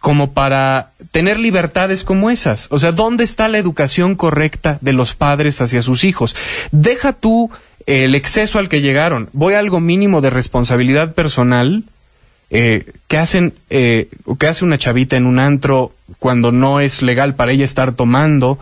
como para tener libertades como esas. O sea, ¿dónde está la educación correcta de los padres hacia sus hijos? Deja tú el exceso al que llegaron. Voy a algo mínimo de responsabilidad personal. Eh, ¿Qué hacen, eh, qué hace una chavita en un antro cuando no es legal para ella estar tomando?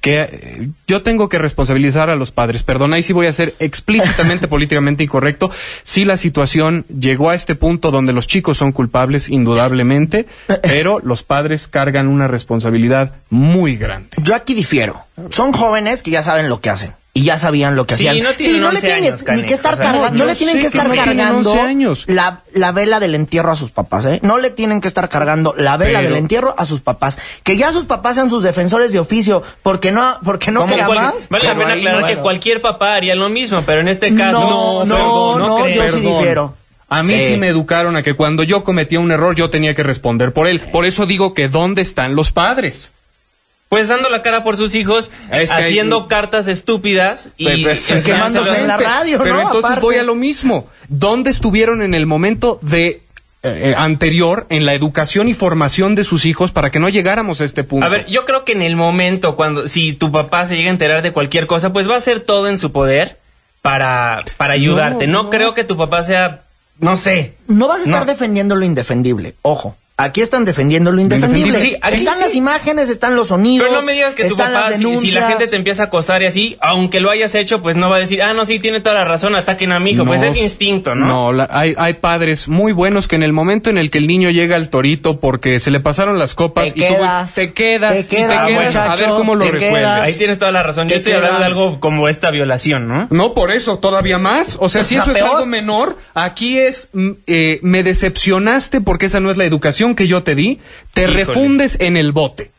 que eh, yo tengo que responsabilizar a los padres. Perdona, y sí voy a ser explícitamente políticamente incorrecto. Si la situación llegó a este punto donde los chicos son culpables, indudablemente, pero los padres cargan una responsabilidad muy grande. Yo aquí difiero. Son jóvenes que ya saben lo que hacen. Y ya sabían lo que Sí, hacían. no tienen no 11 le tienen años, ni que estar o sea, cargando, no, no, le tienen que que estar no cargando 11 años. La, la vela del entierro a sus papás, ¿eh? No le tienen que estar cargando la vela Pero- del entierro a sus papás. Que ya sus papás sean sus defensores de oficio, porque no, porque no cual- más. Vale la pena ahí aclarar no- que cualquier papá haría lo mismo, pero en este caso No, no, no, yo sí difiero. A mí sí. Sí. me educaron a que cuando yo cometía un error yo tenía que responder por él. Por eso digo que ¿dónde están los padres? Pues dando la cara por sus hijos, Es que hay- haciendo cartas estúpidas y, quemándose en la radio, Pero ¿no? entonces Aparte. voy a lo mismo. ¿Dónde estuvieron en el momento de eh, eh, anterior en la educación y formación de sus hijos para que no llegáramos a este punto? A ver, yo creo que en el momento cuando si tu papá se llega a enterar de cualquier cosa, pues va a hacer todo en su poder para para ayudarte. No, no. creo que tu papá sea no sé. No vas a estar No. defendiendo lo indefendible. Ojo. Aquí están defendiendo lo indefendible. sí, aquí están sí. las imágenes, están los sonidos. Pero no me digas que tu papá, si, si la gente te empieza a acosar y así, aunque lo hayas hecho, pues no va a decir, ah, no, sí, tiene toda la razón, ataquen a mi hijo. pues es instinto, ¿no? No, la- hay, hay padres muy buenos que en el momento en el que el niño llega al torito porque se le pasaron las copas Te y tú quedas, te quedas, te y quedas, te quedas a muchacho, ver cómo lo resuelves. quedas. Ahí tienes toda la razón. Yo Te estoy hablando de quedas. algo como esta violación, ¿no? No, por eso, todavía más. O sea, si eso es algo menor, aquí es, mm, eh, me decepcionaste porque esa no es la educación que yo te di, te Híjole. refundes en el bote.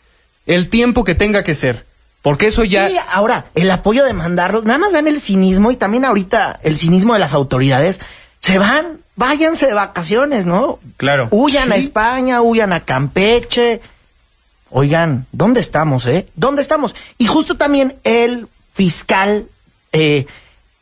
El tiempo que tenga que ser. Porque eso ya... Sí, ahora, el apoyo de mandarlos, nada más vean el cinismo y también ahorita el cinismo de las autoridades. Se van, váyanse de vacaciones, ¿no? Claro. Huyan a. España, huyan a Campeche. Oigan, ¿dónde estamos, eh? ¿Dónde estamos? Y justo también el fiscal... Eh,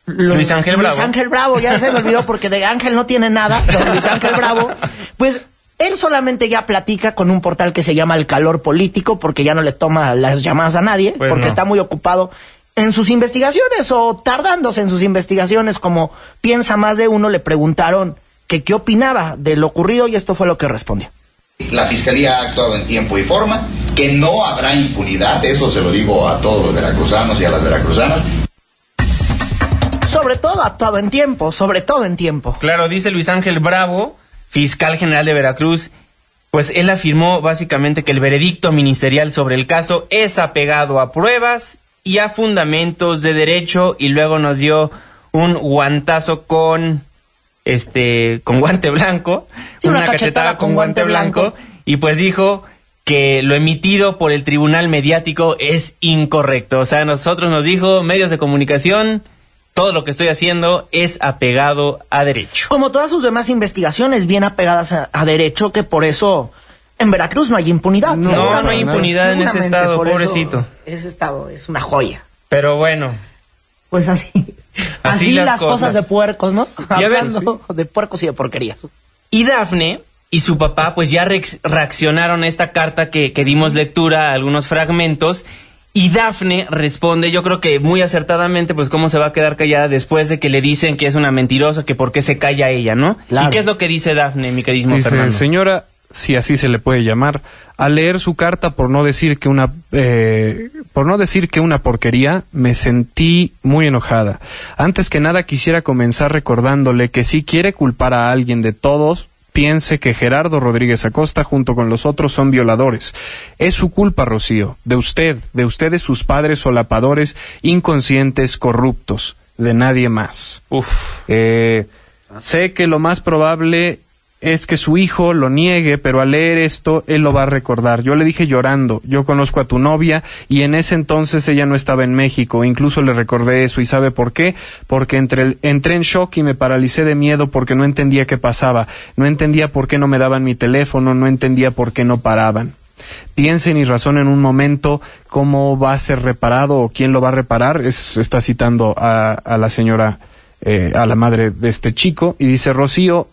Luis Ángel Bravo. Luis Ángel Bravo, ya se me olvidó porque de Ángel no tiene nada, Luis Ángel Bravo, pues él solamente ya platica con un portal que se llama El Calor Político porque ya no le toma las llamadas a nadie, Pues porque no. está muy ocupado en sus investigaciones o tardándose en sus investigaciones, como piensa más de uno, le preguntaron que qué opinaba de lo ocurrido y esto fue lo que respondió. La Fiscalía ha actuado en tiempo y forma que no habrá impunidad, eso se lo digo a todos los veracruzanos y a las veracruzanas. Sobre todo actuado en tiempo, sobre todo en tiempo. Claro, dice Luis Ángel Bravo, fiscal general de Veracruz, pues él afirmó básicamente que el veredicto ministerial sobre el caso es apegado a pruebas y a fundamentos de derecho y luego nos dio un guantazo con este con guante blanco, Sí, una cachetada con guante blanco. y pues dijo que lo emitido por el tribunal mediático es incorrecto. O sea, nosotros nos dijo medios de comunicación, todo lo que estoy haciendo es apegado a derecho. Como todas sus demás investigaciones bien apegadas a, a derecho, que por eso en Veracruz no hay impunidad. No, no hay impunidad en ese estado, pobrecito. Ese estado es una joya. Pero bueno, Pues así. Así Así, las las, cosas. cosas. de puercos, ¿no? Y ver, Hablando de puercos y de porquerías. Y Dafne y su papá pues ya reaccionaron a esta carta que, que dimos lectura a algunos fragmentos y Dafne responde, yo creo que muy acertadamente, pues cómo se va a quedar callada después de que le dicen que es una mentirosa, que por qué se calla ella, ¿no? Claro. ¿Y qué es lo que dice Dafne, mi queridísimo Dice, Fernando? señora, si así se le puede llamar, al leer su carta por no decir que una eh, por no decir que una porquería, me sentí muy enojada. Antes que nada quisiera comenzar recordándole que si quiere culpar a alguien de todos, piense que Gerardo Rodríguez Acosta junto con los otros son violadores. Es su culpa, Rocío, de usted, de ustedes sus padres solapadores, inconscientes, corruptos, de nadie más. Uf. Eh, sé que lo más probable es que su hijo lo niegue, pero al leer esto, él lo va a recordar. Yo le dije llorando, yo conozco a tu novia y en ese entonces ella no estaba en México. Incluso le recordé eso. ¿Y sabe por qué? Porque entre entré en shock y me paralicé de miedo porque no entendía qué pasaba. No entendía por qué no me daban mi teléfono, no entendía por qué no paraban. Piensen y razonen un momento cómo va a ser reparado o quién lo va a reparar. Es, está citando a, a la señora, eh, a la madre de este chico, y dice, Rocío,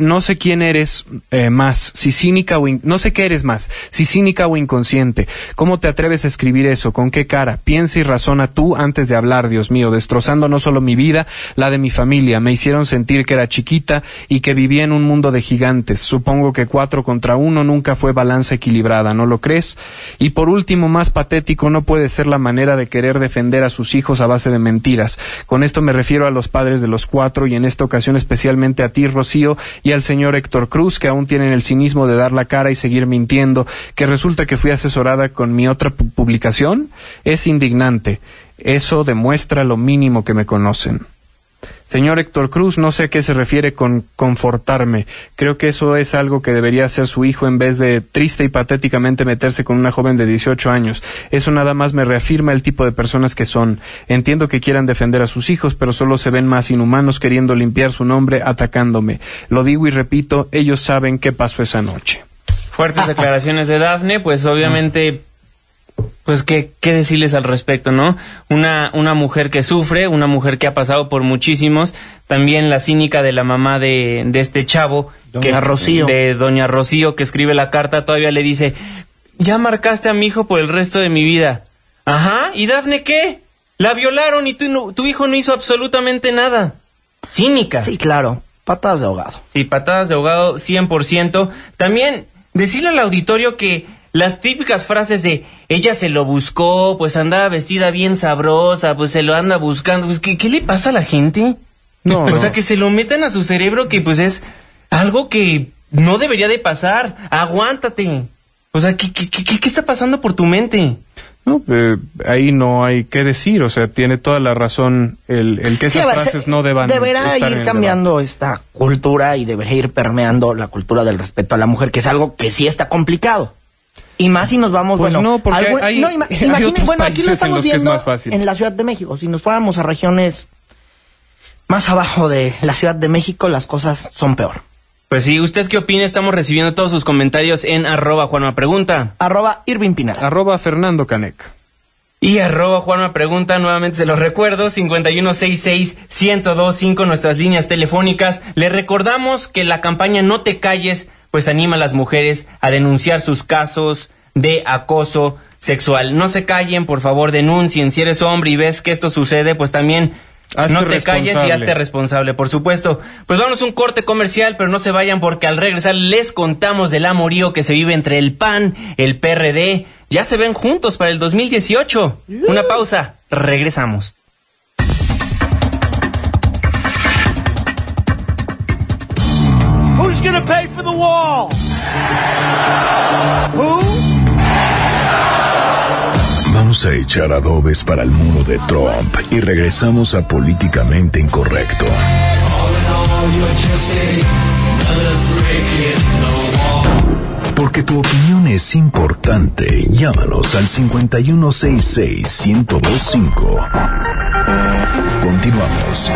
no sé quién eres eh, más, si cínica o no sé qué eres más, si cínica o inconsciente. ¿Cómo te atreves a escribir eso? ¿Con qué cara? Piensa y razona tú antes de hablar, Dios mío, destrozando no solo mi vida, la de mi familia. Me hicieron sentir que era chiquita y que vivía en un mundo de gigantes. Supongo que cuatro contra uno nunca fue balanza equilibrada, ¿no lo crees? Y por último, más patético no puede ser la manera de querer defender a sus hijos a base de mentiras. Con esto me refiero a los padres de los cuatro y en esta ocasión especialmente a ti, Rocío, al señor Héctor Cruz, que aún tienen el cinismo de dar la cara y seguir mintiendo, que resulta que fui asesorada con mi otra pu- publicación. Es indignante. Eso demuestra lo mínimo que me conocen. Señor Héctor Cruz, no sé a qué se refiere con confortarme. Creo que eso es algo que debería hacer su hijo en vez de triste y patéticamente meterse con una joven de 18 años. Eso nada más me reafirma el tipo de personas que son. Entiendo que quieran defender a sus hijos, pero solo se ven más inhumanos queriendo limpiar su nombre atacándome. Lo digo y repito, ellos saben qué pasó esa noche. Fuertes declaraciones de Dafne, pues obviamente, pues qué, qué decirles al respecto, ¿no? Una, una mujer que sufre, una mujer que ha pasado por muchísimos, también la cínica de la mamá de, de este chavo, Doña que es- Rocío. de doña Rocío, que escribe la carta, todavía le dice, ya marcaste a mi hijo por el resto de mi vida. Ajá, ¿y Dafne qué? La violaron y tu, no- tu hijo no hizo absolutamente nada. Cínica. Sí, claro. Patadas de ahogado. Sí, patadas de ahogado 100%. También decirle al auditorio que las típicas frases de ella se lo buscó, pues andaba vestida bien sabrosa, pues se lo anda buscando, pues ¿qué, qué le pasa a la gente? No, o no. sea, que se lo metan a su cerebro que pues es algo que no debería de pasar. Aguántate. O sea, ¿qué, qué, qué, qué está pasando por tu mente? No, eh, ahí no hay qué decir, o sea, tiene toda la razón el, el que esas ver, frases se- no deban Deberá estar en ir el cambiando esta cultura y debería ir permeando la cultura del respeto a la mujer, que es algo que sí está complicado. Y más si nos vamos, Pues bueno, no, porque hay- no, ima- imagine- bueno, aquí lo estamos los que es viendo más fácil. en la Ciudad de México. Si nos fuéramos a regiones más abajo de la Ciudad de México, las cosas son peor. Pues sí, ¿usted qué opina? Estamos recibiendo todos sus comentarios en arroba Juanma Pregunta. Arroba Irving Pinal. Arroba Fernando Canec. Y arroba Juanma Pregunta, nuevamente se los recuerdo, 5166-1025, nuestras líneas telefónicas. Le recordamos que la campaña No te calles, pues anima a las mujeres a denunciar sus casos de acoso sexual. No se callen, por favor, denuncien. Si eres hombre y ves que esto sucede, pues también Hazte no te calles y hazte responsable, por supuesto. Pues vamos a un corte comercial, pero no se vayan porque al regresar les contamos del amorío que se vive entre el PAN, el PRD. Ya se ven juntos para el 2018. Una pausa, regresamos. Who's gonna pay for the wall? Who? Vamos a echar adobes para el muro de Trump y regresamos a Políticamente Incorrecto. Porque tu opinión es importante. Llámanos al 5166-1025. Continuamos.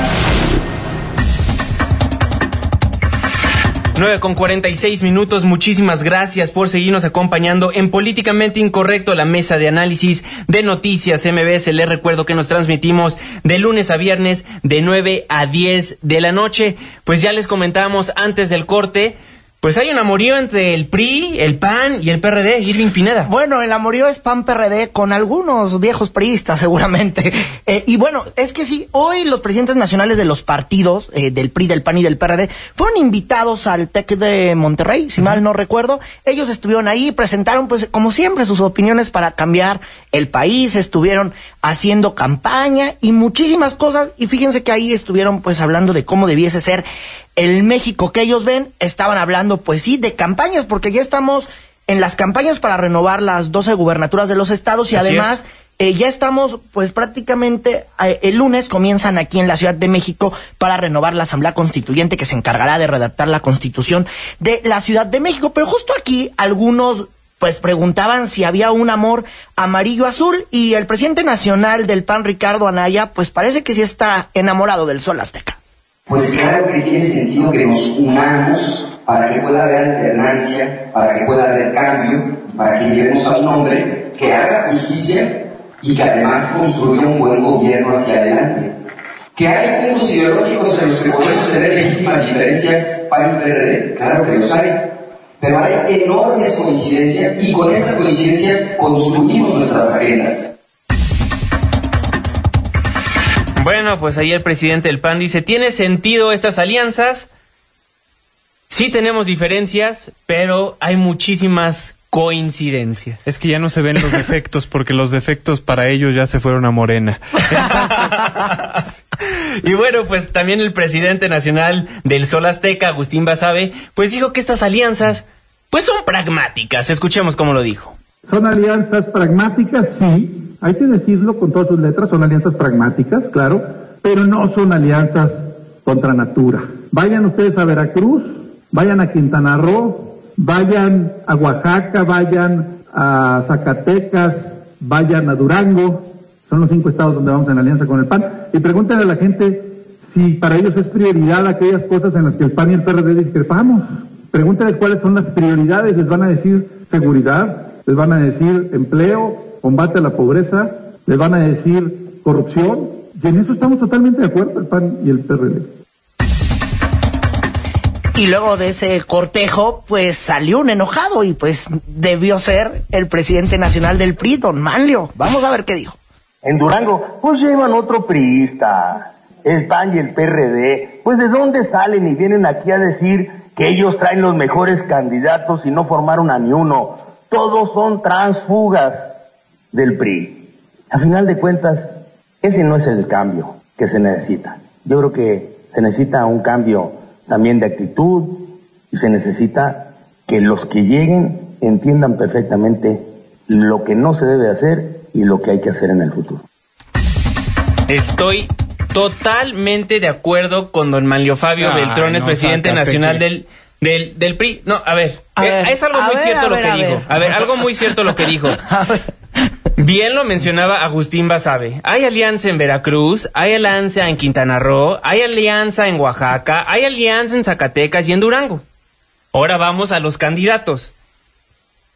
9 con 46 minutos. Muchísimas gracias por seguirnos acompañando en Políticamente Incorrecto, la mesa de análisis de noticias MBS. Les recuerdo que nos transmitimos de lunes a viernes de 9 a 10 de la noche. Pues ya les comentábamos antes del corte. Pues hay un amorío entre el PRI, el PAN y el PRD, Irving Pineda. Bueno, el amorío es PAN PRD con algunos viejos priistas, seguramente. Eh, y bueno, es que sí, hoy los presidentes nacionales de los partidos, eh, del PRI, del PAN y del PRD, fueron invitados al TEC de Monterrey, si mal no recuerdo. Ellos estuvieron ahí, presentaron, pues, como siempre, sus opiniones para cambiar el país, estuvieron haciendo campaña y muchísimas cosas. Y fíjense que ahí estuvieron, pues, hablando de cómo debiese ser el México que ellos ven, estaban hablando, pues sí, de campañas, porque ya estamos en las campañas para renovar las 12 gubernaturas de los estados y Así además eh, ya estamos, pues prácticamente eh, el lunes comienzan aquí en la Ciudad de México para renovar la Asamblea Constituyente que se encargará de redactar la Constitución de la Ciudad de México. Pero justo aquí algunos pues preguntaban si había un amor amarillo-azul y el presidente nacional del PAN, Ricardo Anaya, pues parece que sí está enamorado del sol azteca. Pues claro que tiene sentido que nos unamos para que pueda haber alternancia, para que pueda haber cambio, para que lleguemos a un hombre que haga justicia y que además construya un buen gobierno hacia adelante. Que hay puntos ideológicos en los que podemos tener legítimas diferencias para el PRD, claro que los hay, pero hay enormes coincidencias y con esas coincidencias construimos nuestras agendas. Bueno, pues ahí el presidente del PAN dice, ¿tiene sentido estas alianzas? Sí tenemos diferencias, pero hay muchísimas coincidencias. Es que ya no se ven los defectos porque los defectos para ellos ya se fueron a Morena. y bueno, pues también el presidente nacional del Sol Azteca, Agustín Basabe, pues dijo que estas alianzas pues son pragmáticas. Escuchemos cómo lo dijo. Son alianzas pragmáticas, sí, hay que decirlo con todas sus letras, son alianzas pragmáticas, claro, pero no son alianzas contra natura. Vayan ustedes a Veracruz, vayan a Quintana Roo, vayan a Oaxaca, vayan a Zacatecas, vayan a Durango, son los cinco estados donde vamos en alianza con el PAN, y pregúntenle a la gente si para ellos es prioridad aquellas cosas en las que el PAN y el PRD discrepamos. Pregúntenles cuáles son las prioridades, les van a decir seguridad, les van a decir empleo, combate a la pobreza, les van a decir corrupción, y en eso estamos totalmente de acuerdo el PAN y el PRD. Y luego de ese cortejo, pues salió un enojado y pues debió ser el presidente nacional del PRI, don Manlio. Vamos a ver qué dijo. En Durango, pues llevan otro priista, el PAN y el PRD. Pues de dónde salen y vienen aquí a decir que ellos traen los mejores candidatos y no formaron a ni uno. Todos son transfugas del PRI. A final de cuentas, ese no es el cambio que se necesita. Yo creo que se necesita un cambio también de actitud y se necesita que los que lleguen entiendan perfectamente lo que no se debe hacer y lo que hay que hacer en el futuro. Estoy totalmente de acuerdo con don Manlio Fabio Ay, Beltrones, no, presidente nacional del, del, del PRI. No, a ver, A eh, ver, es algo muy ver, cierto lo ver, que a dijo. ver. A ver, algo muy cierto lo que dijo. Bien lo mencionaba Agustín Basabe. Hay alianza en Veracruz, hay alianza en Quintana Roo, hay alianza en Oaxaca, hay alianza en Zacatecas y en Durango. Ahora vamos a los candidatos.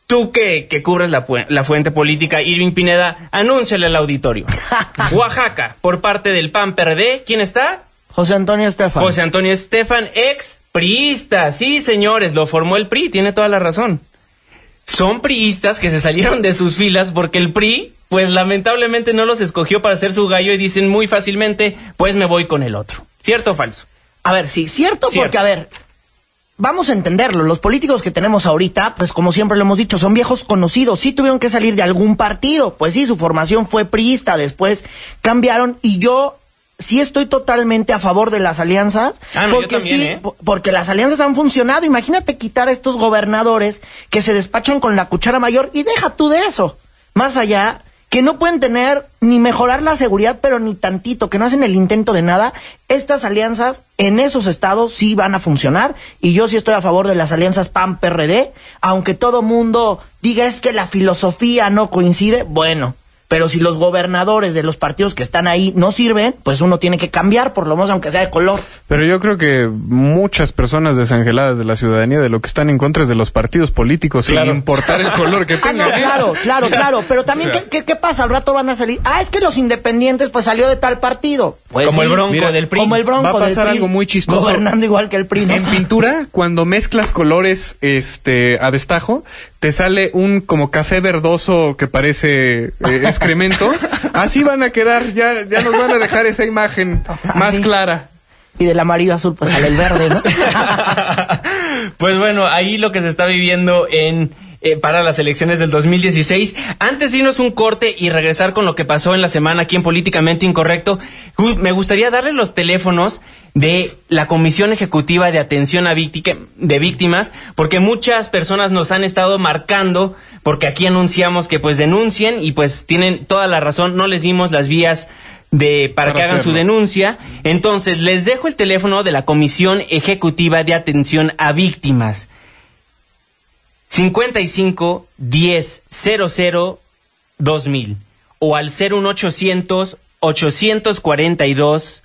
Tú que, que cubres la, fuente política, Irving Pineda, anúnciale al auditorio. Oaxaca, por parte del PAN PRD, ¿quién está? José Antonio Estefan. José Antonio Estefan, ex priista. Sí, señores, lo formó el PRI, tiene toda la razón. Son priistas que se salieron de sus filas porque el PRI pues lamentablemente no los escogió para ser su gallo y dicen muy fácilmente, pues me voy con el otro. ¿Cierto o falso? A ver, sí, cierto, Cierto. porque a ver, vamos a entenderlo. Los políticos que tenemos ahorita, pues como siempre lo hemos dicho, son viejos conocidos. Sí tuvieron que salir de algún partido. Pues sí, su formación fue priista, después cambiaron y yo sí estoy totalmente a favor de las alianzas. Ah, no, porque también, sí, ¿eh? po- porque las alianzas han funcionado. Imagínate quitar a estos gobernadores que se despachan con la cuchara mayor y deja tú de eso. Más allá, que no pueden tener ni mejorar la seguridad, pero ni tantito, que no hacen el intento de nada. Estas alianzas en esos estados sí van a funcionar y yo sí estoy a favor de las alianzas PAN-PRD, aunque todo mundo diga es que la filosofía no coincide, bueno. Pero si los gobernadores de los partidos que están ahí no sirven, pues uno tiene que cambiar, por lo menos aunque sea de color. Pero yo creo que muchas personas desangeladas de la ciudadanía de lo que están en contra es de los partidos políticos, Claro. sin importar el color que Ah, no, tengan. ¿eh? claro, claro, O sea, claro. Pero también, o sea, ¿qué, qué, qué pasa? Al rato van a salir. Ah, es que los independientes, pues salió de tal partido. Pues Como sí, el Bronco mira, del PRI. Como el Bronco Va a del pasar PRI, algo muy chistoso. Gobernando igual que el PRI, ¿no? En pintura, cuando mezclas colores este a destajo, te sale un como café verdoso que parece eh, excremento. Así van a quedar, ya, ya nos van a dejar esa imagen más Así. clara. Y del amarillo azul, pues sale el verde, ¿no? pues bueno, ahí lo que se está viviendo en eh, para las elecciones del 2016. Antes de irnos un corte y regresar con lo que pasó en la semana aquí en Políticamente Incorrecto, me gustaría darles los teléfonos de la Comisión Ejecutiva de Atención a de Víctimas, porque muchas personas nos han estado marcando, porque aquí anunciamos que pues denuncien y pues tienen toda la razón, no les dimos las vías de para, Para que hagan su denuncia. Entonces, les dejo el teléfono de la Comisión Ejecutiva de Atención a Víctimas. 55 10 00 2000 o al 01800 842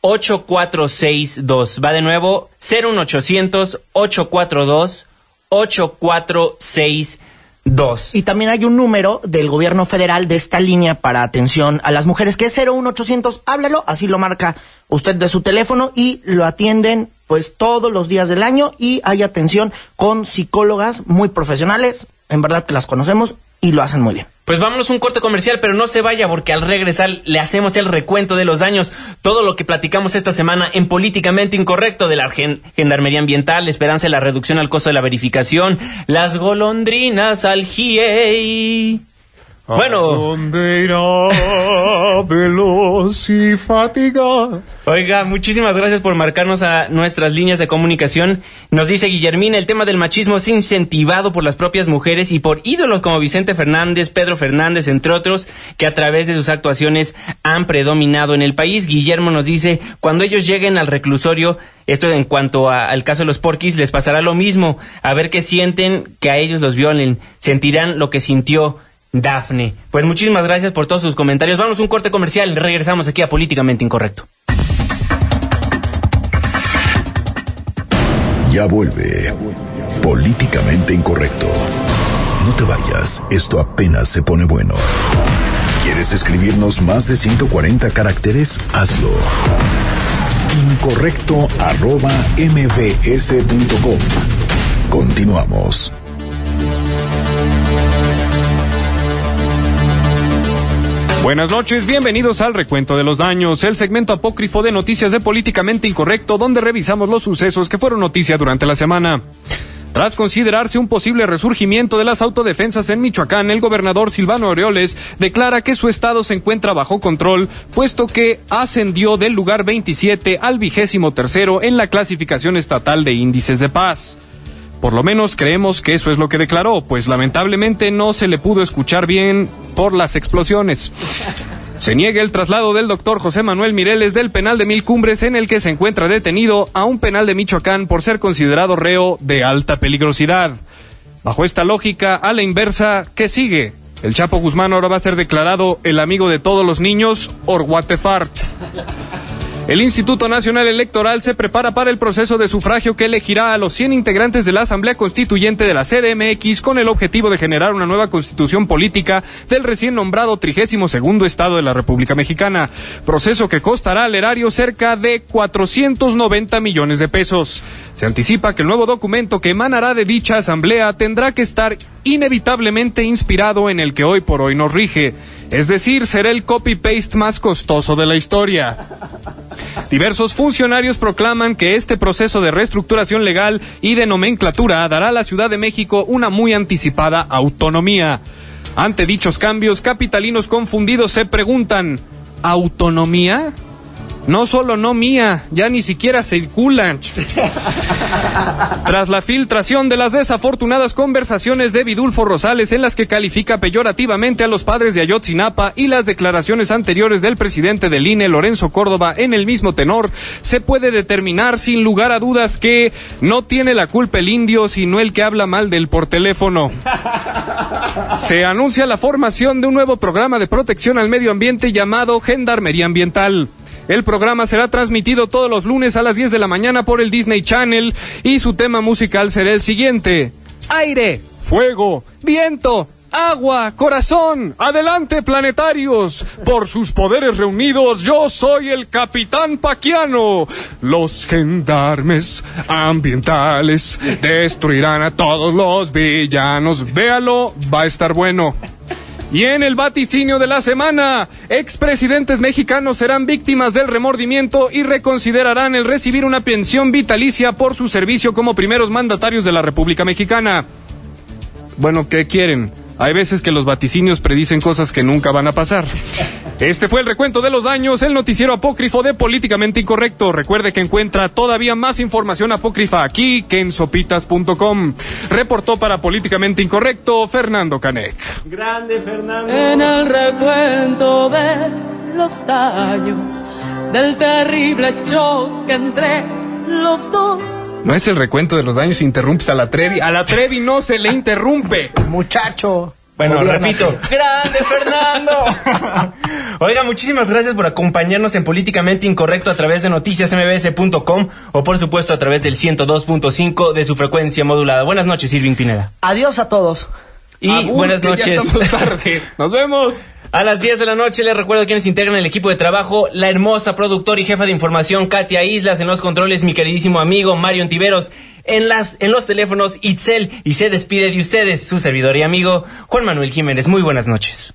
8462. Va de nuevo 01800 842 8462. Y también hay un número del gobierno federal de esta línea para atención a las mujeres, que es 01800, háblalo, así lo marca usted de su teléfono y lo atienden pues todos los días del año y hay atención con psicólogas muy profesionales, en verdad que las conocemos y lo hacen muy bien. Pues vámonos un corte comercial, pero no se vaya porque al regresar le hacemos el recuento de los daños, todo lo que platicamos esta semana en Políticamente Incorrecto de la gen- Gendarmería Ambiental, la esperanza de la reducción al costo de la verificación, las golondrinas al GIEI. Bueno, ¿Dónde irá veloz y fatigada? Oiga, muchísimas gracias por marcarnos a nuestras líneas de comunicación. Nos dice Guillermina, el tema del machismo es incentivado por las propias mujeres y por ídolos como Vicente Fernández, Pedro Fernández, entre otros, que a través de sus actuaciones han predominado en el país. Guillermo nos dice, cuando ellos lleguen al reclusorio, esto en cuanto a- al caso de los porquis, les pasará lo mismo. A ver qué sienten, que a ellos los violen. Sentirán lo que sintió Dafne. Pues muchísimas gracias por todos sus comentarios. Vamos a un corte comercial. Regresamos aquí a Políticamente Incorrecto. Ya vuelve. Políticamente incorrecto. No te vayas, esto apenas se pone bueno. ¿Quieres escribirnos más de 140 caracteres? Hazlo. Incorrecto arroba mbs.com. Continuamos. Buenas noches, bienvenidos al Recuento de los Daños, el segmento apócrifo de noticias de Políticamente Incorrecto, donde revisamos los sucesos que fueron noticia durante la semana. Tras considerarse un posible resurgimiento de las autodefensas en Michoacán, el gobernador Silvano Aureoles declara que su estado se encuentra bajo control, puesto que ascendió del lugar 27 al vigésimo tercero en la clasificación estatal de índices de paz. Por lo menos creemos que eso es lo que declaró, pues lamentablemente no se le pudo escuchar bien por las explosiones. Se niega el traslado del doctor José Manuel Mireles del penal de Mil Cumbres en el que se encuentra detenido a un penal de Michoacán por ser considerado reo de alta peligrosidad. Bajo esta lógica, a la inversa, ¿qué sigue? El Chapo Guzmán ahora va a ser declarado el amigo de todos los niños, or what the. El Instituto Nacional Electoral se prepara para el proceso de sufragio que elegirá a los 100 integrantes de la Asamblea Constituyente de la CDMX con el objetivo de generar una nueva constitución política del recién nombrado 32 Estado de la República Mexicana, proceso que costará al erario cerca de 490 millones de pesos. Se anticipa que el nuevo documento que emanará de dicha asamblea tendrá que estar inevitablemente inspirado en el que hoy por hoy nos rige, Es decir, será el copy-paste más costoso de la historia. Diversos funcionarios proclaman que este proceso de reestructuración legal y de nomenclatura dará a la Ciudad de México una muy anticipada autonomía. Ante dichos cambios, capitalinos confundidos se preguntan, ¿autonomía? No solo no mía, ya ni siquiera circulan. Tras la filtración de las desafortunadas conversaciones de Vidulfo Rosales en las que califica peyorativamente a los padres de Ayotzinapa y las declaraciones anteriores del presidente del INE, Lorenzo Córdoba, en el mismo tenor, se puede determinar sin lugar a dudas que no tiene la culpa el indio, sino el que habla mal del por teléfono. Se anuncia la formación de un nuevo programa de protección al medio ambiente llamado Gendarmería Ambiental. El programa será transmitido todos los lunes a las 10 de la mañana por el Disney Channel y su tema musical será el siguiente. Aire, fuego, viento, agua, corazón. Adelante, planetarios. Por sus poderes reunidos, yo soy el capitán Paquiano. Los gendarmes ambientales destruirán a todos los villanos. Véalo, va a estar bueno. Y en el vaticinio de la semana, expresidentes mexicanos serán víctimas del remordimiento y reconsiderarán el recibir una pensión vitalicia por su servicio como primeros mandatarios de la República Mexicana. Bueno, ¿qué quieren? Hay veces que los vaticinios predicen cosas que nunca van a pasar. Este fue el recuento de los daños, el noticiero apócrifo de Políticamente Incorrecto. Recuerde que encuentra todavía más información apócrifa aquí que en sopitas.com. Reportó para Políticamente Incorrecto Fernando Canek. Grande Fernando. En el recuento de los daños del terrible choque entre los dos. No es el recuento de los daños, interrumpes a la Trevi. A la Trevi no se le interrumpe. Muchacho. Bueno, repito. ¡Grande, Fernando! Oiga, muchísimas gracias por acompañarnos en Políticamente Incorrecto a través de noticiasmbs.com o por supuesto a través del 102.5 de su frecuencia modulada. Buenas noches, Irving Pineda. Adiós a todos. Y Abur, buenas noches. tarde. Nos vemos. A las 10 de la noche les recuerdo quienes integran el equipo de trabajo, la hermosa productora y jefa de información Katia Islas, en los controles mi queridísimo amigo Mario Antiveros, en, las, en los teléfonos Itzel y se despide de ustedes su servidor y amigo Juan Manuel Jiménez. Muy buenas noches.